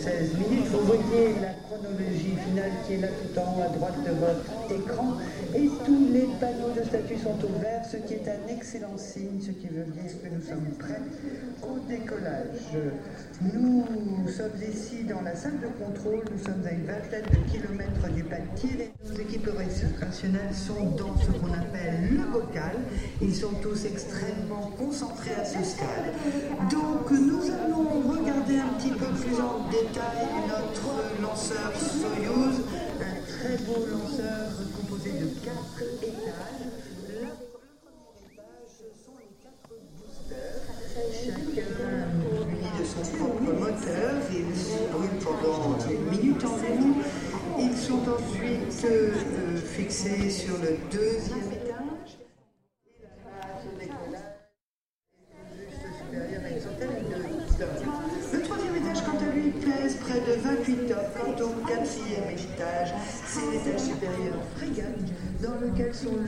16 minutes. Vous voyez la chronologie finale qui est là tout en haut à droite de votre écran. Et tous les panneaux de statut sont ouverts, ce qui est un excellent signe, ce qui veut dire que nous sommes prêts au décollage. Nous sommes ici dans la salle de contrôle, nous sommes à une vingtaine de kilomètres du pas de Nos équipes opérationnelles sont dans ce qu'on appelle le bocal. Ils sont tous extrêmement concentrés à ce stade. Donc nous allons regarder un petit peu plus en détail notre lanceur Soyuz, très beau lanceur composé de quatre étages. Le premier étage sont les quatre boosters, chacun muni de son propre moteur. Ils brûlent pendant une minute environ. Ils sont ensuite euh, fixés sur le deuxième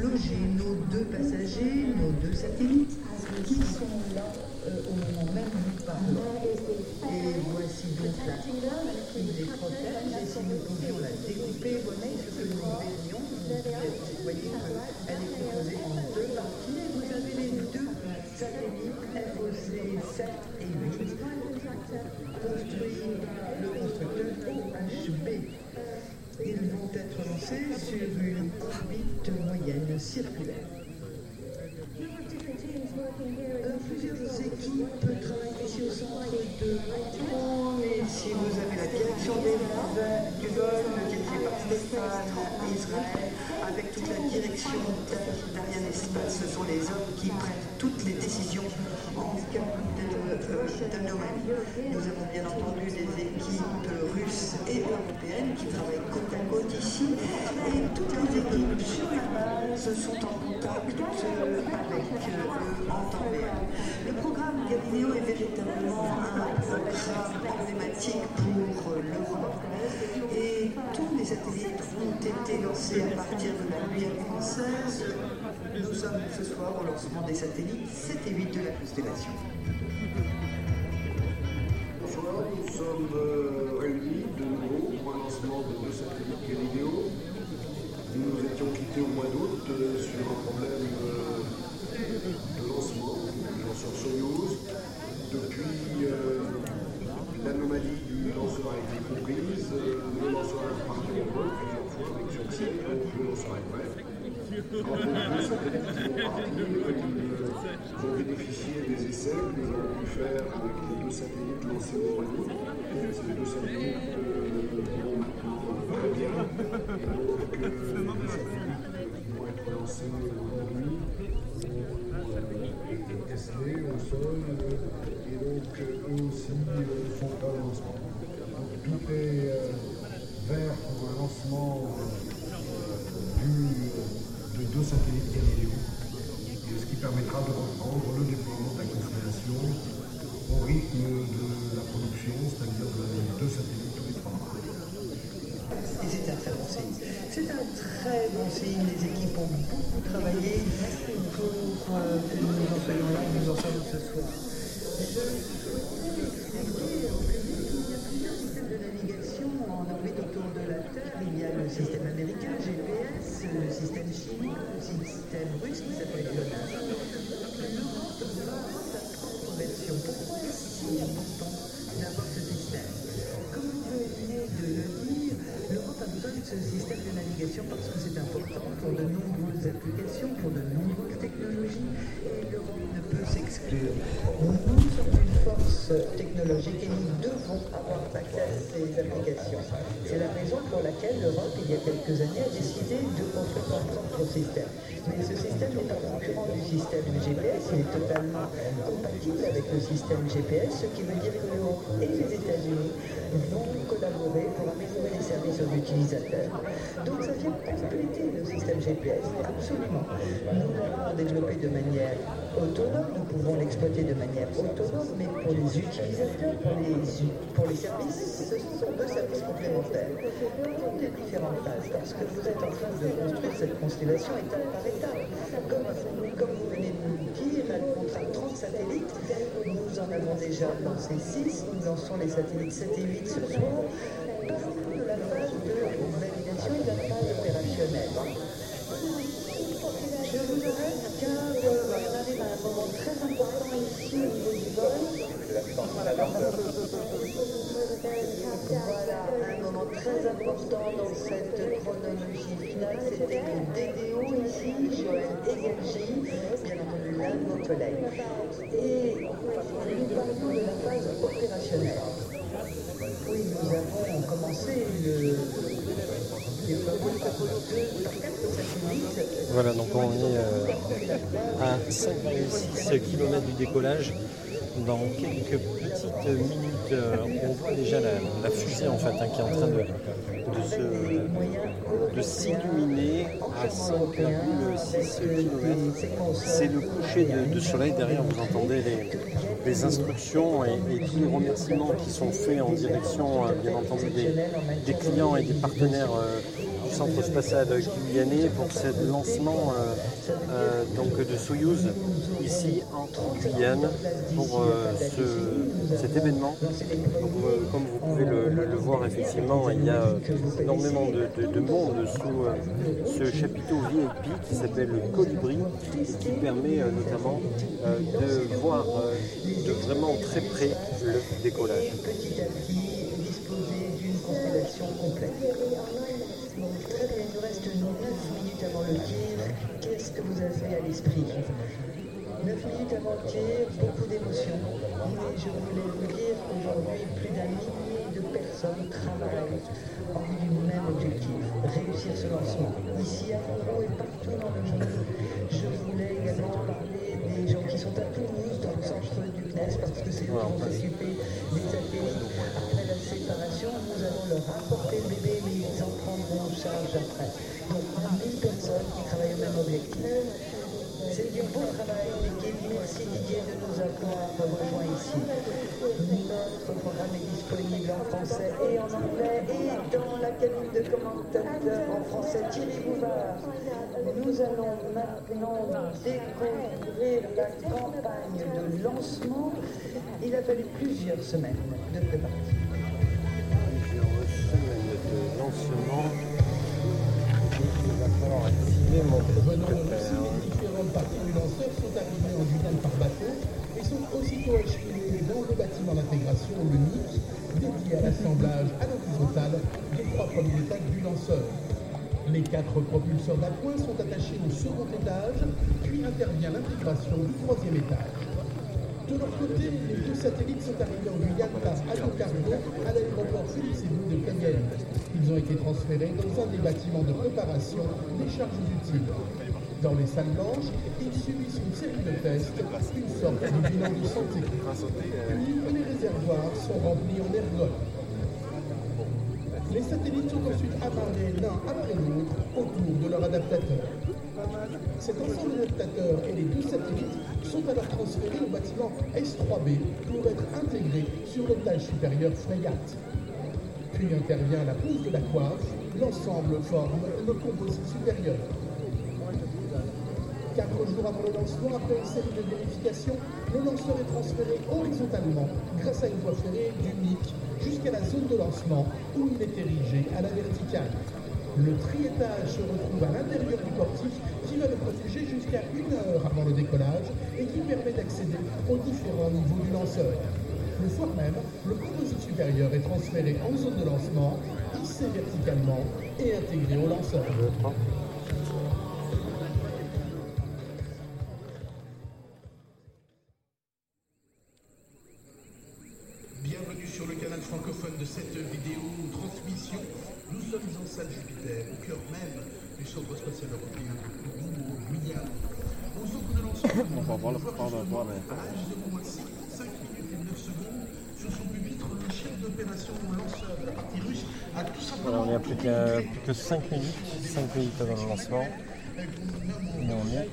logés nos deux passagers, nos deux satellites, qui sont là euh, au moment même où nous. Et voici donc la qui les protège. Et si nous pouvions la découper, voyez ce que nous verrions. Vous voyez qu'elle est composée en deux parties. Vous avez les deux satellites FOC 7 et 8 construits le constructeur OHB. Ils vont être lancés sur une orbite moyenne circulaire. Euh, plusieurs équipes travaillent ici au centre de Haïti. Et si vous avez la direction des vols, du vol, dirigée par Stéphane Israël, avec toute la direction d'Ariane Espace, ce sont les hommes qui prennent toutes les décisions en cas Nous avons bien entendu des équipes russes et européennes qui travaillent côte à côte ici. Et toutes les équipes sur la base sont en contact euh, avec eux en. Le programme Galileo est véritablement un programme emblématique pour euh, l'Europe. Et tous les satellites ont été lancés à partir de la Guyane française. Nous sommes ce soir au lancement des satellites 7 et 8 de la constellation. Sommes euh, réunis de nouveau pour un lancement de deux satellites Galileo. Nous nous étions quittés au mois d'août euh, sur un problème euh, de lancement du lanceur Soyuz. Depuis, l'anomalie du lanceur a été comprise. le lanceur est reparti en vol avec succès, donc le lanceur est prêt. Ils ont bénéficié des essais que nous avons pu faire avec les deux satellites lancés au mois. Et donc, euh, euh, euh, eux aussi euh, lancement. Donc tout est euh, vert pour un lancement euh, du, de deux satellites Galileo, et ce qui permettra de reprendre le déploiement de la constellation au rythme de la production, c'est-à-dire de deux satellites tous les trois mois. Et c'est un très bon signe. C'est un très bon signe. Les équipes ont beaucoup travaillé pour euh, que nous en soyons là, que nous en sommes ce soir. Il y a plusieurs systèmes de navigation en orbite autour de la Terre. Il y a le système américain, GPS, le système chinois, le système russe qui s'appelle GLONASS. L'Europe va sa version. Pourquoi est-ce si important d'avoir ce système Comme vous venez de le dire, l'Europe a besoin de ce système de navigation parce que c'est important pour de nombreuses applications, pour de nombreuses technologies, et l'Europe ne peut s'exclure. Sommes une force technologique et nous devons avoir accès à ces applications. C'est la raison pour laquelle l'Europe, il y a quelques années, a décidé de construire son propre système. Mais ce système n'est pas concurrent du système GPS, il est totalement compatible avec le système GPS, ce qui veut dire que l'Europe et les États-Unis vont collaborer pour améliorer les services aux utilisateurs. Donc ça vient compléter le système GPS, absolument. Nous l'avons développé de manière autonome, nous pouvons l'exploiter de manière autonome, mais pour les utilisateurs, pour les, services, ce sont deux services complémentaires. Pour des différentes phases, parce que vous êtes en train de construire cette constellation étape par étape. Comme, vous venez de nous dire, elle comptera 30 satellites. Nous en avons déjà lancé 6. Nous lançons les satellites 7 et 8 ce soir. Parlons de la phase de validation de la phase opérationnelle. Je vous arrête car on arrive à un moment très important ici au niveau du vol. Voilà, un moment très important dans cette chronologie finale, c'était le DDO ici, Joël Egelji, bien entendu l'un de vos collègues. Et nous parlons de la phase opérationnelle. Oui, nous avons commencé le déploiement de satellites. Voilà, donc on est euh, à 5,6 km du décollage. Dans quelques petites minutes, euh, on voit déjà la, fusée en fait hein, qui est en train de, se- s'illuminer à 5,6 km. C'est le coucher de, soleil. Derrière, vous entendez les, instructions et, tous les remerciements qui sont faits en direction, euh, bien entendu, des, clients et des partenaires centre spatial guyanais pour ce lancement euh, euh, donc de Soyouz ici en Guyane pour euh, ce- cet événement. Donc, comme vous pouvez le, voir, effectivement, il y a énormément de, de- de monde sous ce chapiteau VIP qui s'appelle le Colibri et qui permet notamment de voir de vraiment très près le décollage. Bien, il nous reste 9 minutes avant le tir. Qu'est-ce que vous avez à l'esprit 9 minutes avant le tir, beaucoup d'émotions. Mais je voulais vous dire qu'aujourd'hui, plus d'un millier de personnes travaillent en vue du même objectif, réussir ce lancement, ici à Monroe et partout dans le monde. Je voulais également parler des gens qui sont à Toulouse, dans le centre du CNES, parce que c'est eux qui vont s'occuper des satellites. Après la séparation, nous allons leur apporter après. Donc, 1000 personnes qui travaillent au même objectif. C'est du beau travail d'équipe. Merci Didier de nous avoir rejoints ici. Notre programme est disponible en français et en anglais et dans la cabine de commentateurs en français Thierry Bouvard. Nous allons maintenant découvrir la campagne de lancement. Il a fallu plusieurs semaines de préparation. Plusieurs semaines de lancement. Sont arrivées en Guyane par bateau et sont aussitôt acheminées dans le bâtiment d'intégration, le NIC, dédié à l'assemblage à l'horizontale des trois premiers étages du lanceur. Les quatre propulseurs d'appoint sont attachés au second étage, puis intervient l'intégration du troisième étage. De leur côté, les deux satellites sont arrivés en Guyane par aérocargo à l'aéroport Félix Ébou de Cayenne. Ils ont été transférés dans un des bâtiments de préparation des charges utiles. Dans les salles blanches, ils subissent une série de tests, une sorte de bilan de santé. Puis, les réservoirs sont remplis en ergols. Les satellites sont ensuite amarrés l'un après l'autre autour de leur adaptateur. Cet ensemble d'adaptateurs et les deux satellites sont alors transférés au bâtiment S3B pour être intégrés sur l'étage supérieur Frégate. Puis intervient la pose de la coiffe, l'ensemble forme le composite supérieur. Quatre jours avant le lancement, après une série de vérifications, le lanceur est transféré horizontalement grâce à une voie ferrée du MIC jusqu'à la zone de lancement où il est érigé à la verticale. Le triétage se retrouve à l'intérieur du portique qui va le protéger jusqu'à une heure avant le décollage et qui permet d'accéder aux différents niveaux du lanceur. Le soir même, le composite supérieur est transféré en zone de lancement, hissé verticalement et intégré au lanceur. Bienvenue sur le canal francophone de cette vidéo transmission. Sommes en salle Jupiter, au cœur même du centre spatial européen de Kourou, au Guyane. Au centre de lancement, On va voir le prendre, voir les- à 5 minutes et 9 secondes, sur son pupitre, le chef d'opération lanceur de la partie russe a tout simplement on est à plus que, plus que 5 minutes, 5 minutes avant le lancement. Et on est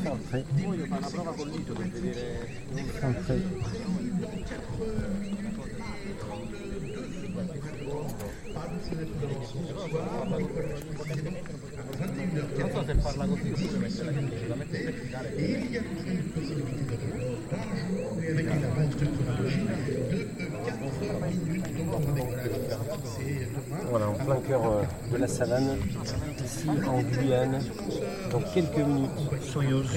centré. Et il y a toujours une possibilité de report et avec une avance de chronologie de 4 minutes donc pour un décollage. C'est demain. Voilà, en plein cœur euh, de la savane, ici en Guyane, dans quelques minutes. Soyouz.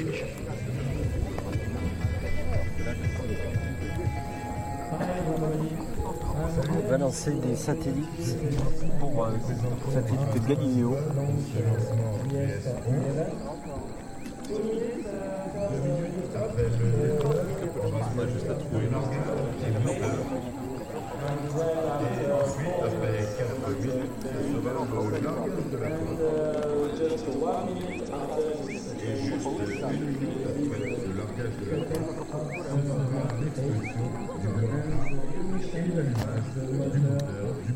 Va lancer des satellites pour euh, satellite Galileo.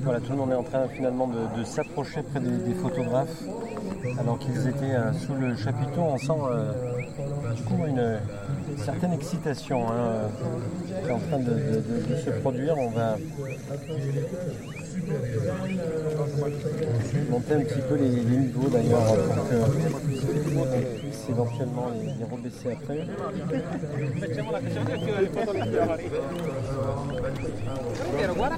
Voilà, tout le monde est en train finalement de, s'approcher près des, photographes alors qu'ils étaient euh, sous le chapiteau. On sent euh, du coup une, certaine excitation hein, qui est en train de se produire. On va monter un petit peu les, les niveaux d'ailleurs pour que on puisse éventuellement les, rebaisser après. Però guarda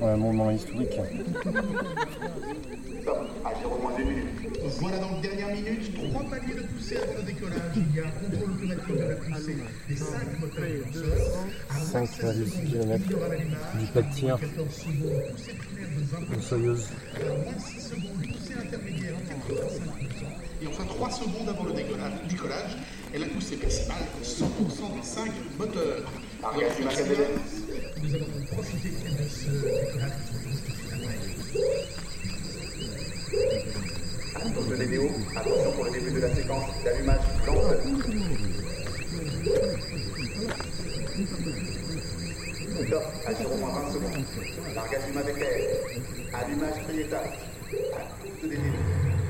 Ouais, un moment historique. Stop, à 0 moins une minute. Voilà donc dernière minute, trois paliers de poussée avant le décollage. Il y a un contrôle automatique de la poussée des cinq moteurs propulseurs. 5,6 km du plat de tir 14 secondes, poussée primaire de 20 de Soyouz. moins 6 secondes, poussée intermédiaire à 85%. Et enfin 3 secondes avant le décollage, décollage et la poussée maximale de 100% des 5 moteurs. Arrière du Macadam. Nous allons donc profiter de ce décollage. Tous de l'EDO, attention pour le début de la séquence d'allumage. Stop, à 0 moins 20 secondes. Largage du Maveclair. Allumage l'EDO.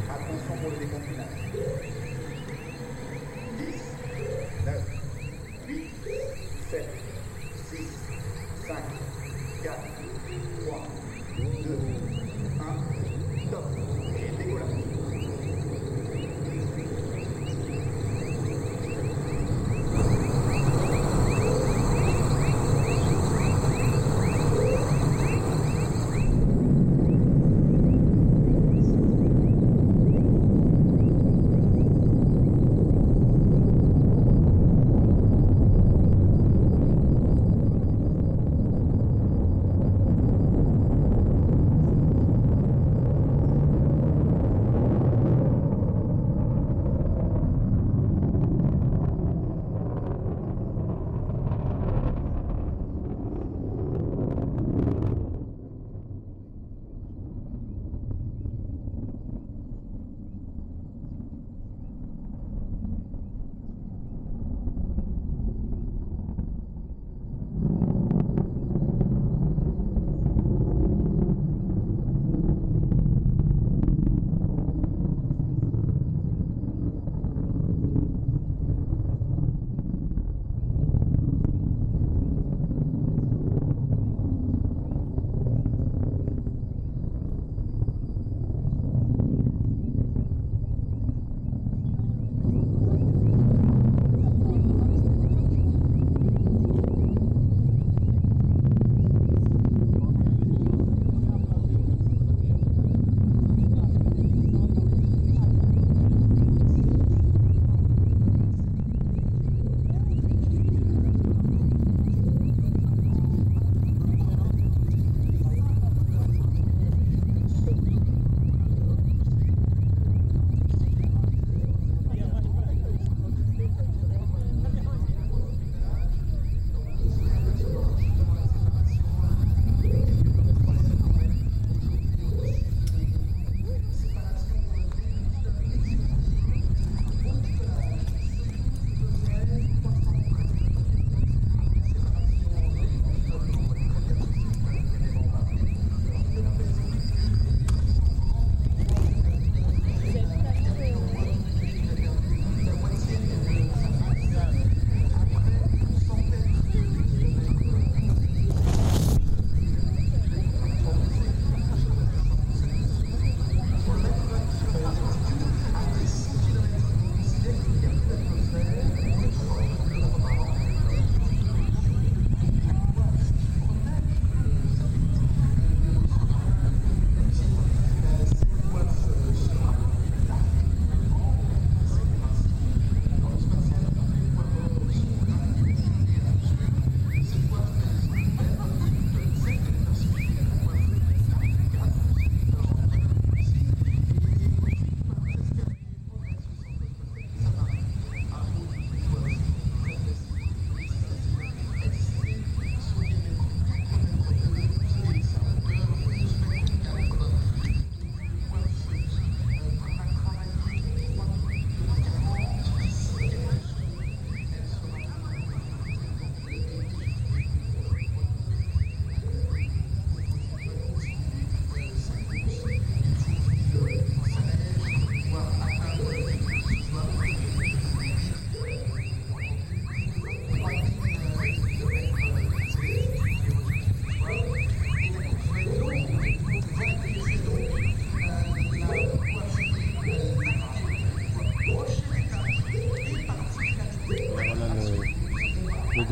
Attention pour le déconfinage.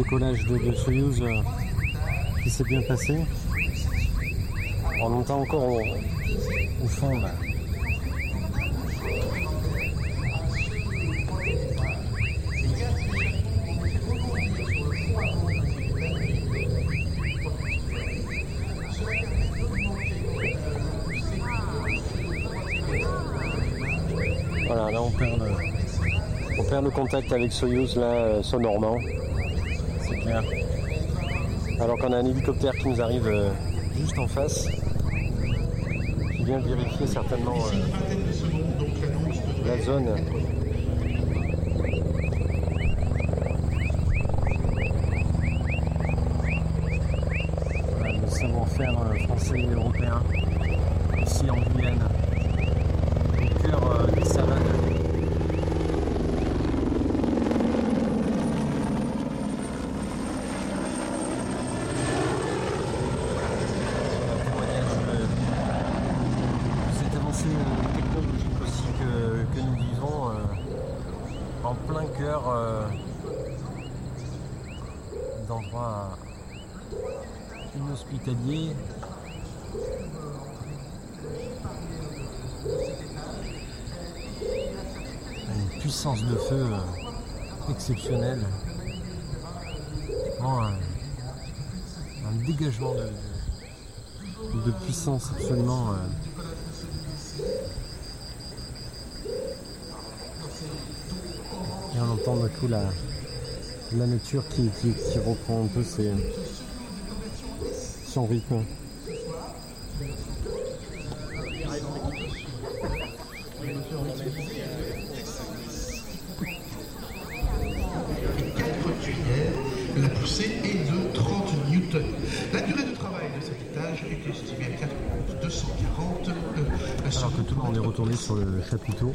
Décollage de, de Soyuz euh, qui s'est bien passé. On entend encore au, fond là. Voilà, là on perd le, on perd le contact avec Soyuz là, euh, sonorement. Alors qu'on a un hélicoptère qui nous arrive euh, juste en face, qui vient vérifier certainement euh, la zone. Voilà, le savoir-faire euh, français et européen, ici en Guyane, au cœur euh, des savanes. Un témoignage euh, de cette avancée euh, technologique aussi que, nous vivons euh, en plein cœur euh, d'endroits inhospitaliers. Une puissance de feu euh, exceptionnelle. Vraiment un, dégagement de puissance absolument euh, Et on entend d'un coup la, la nature qui, qui, qui reprend un peu ses, son rythme. La poussée est de 30 newtons. La durée de travail de cet étage est estimée à 4 minutes 240 euh, Alors que tout le monde est retourné sur le chapiteau.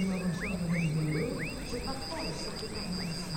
Nouveau commissionnaire en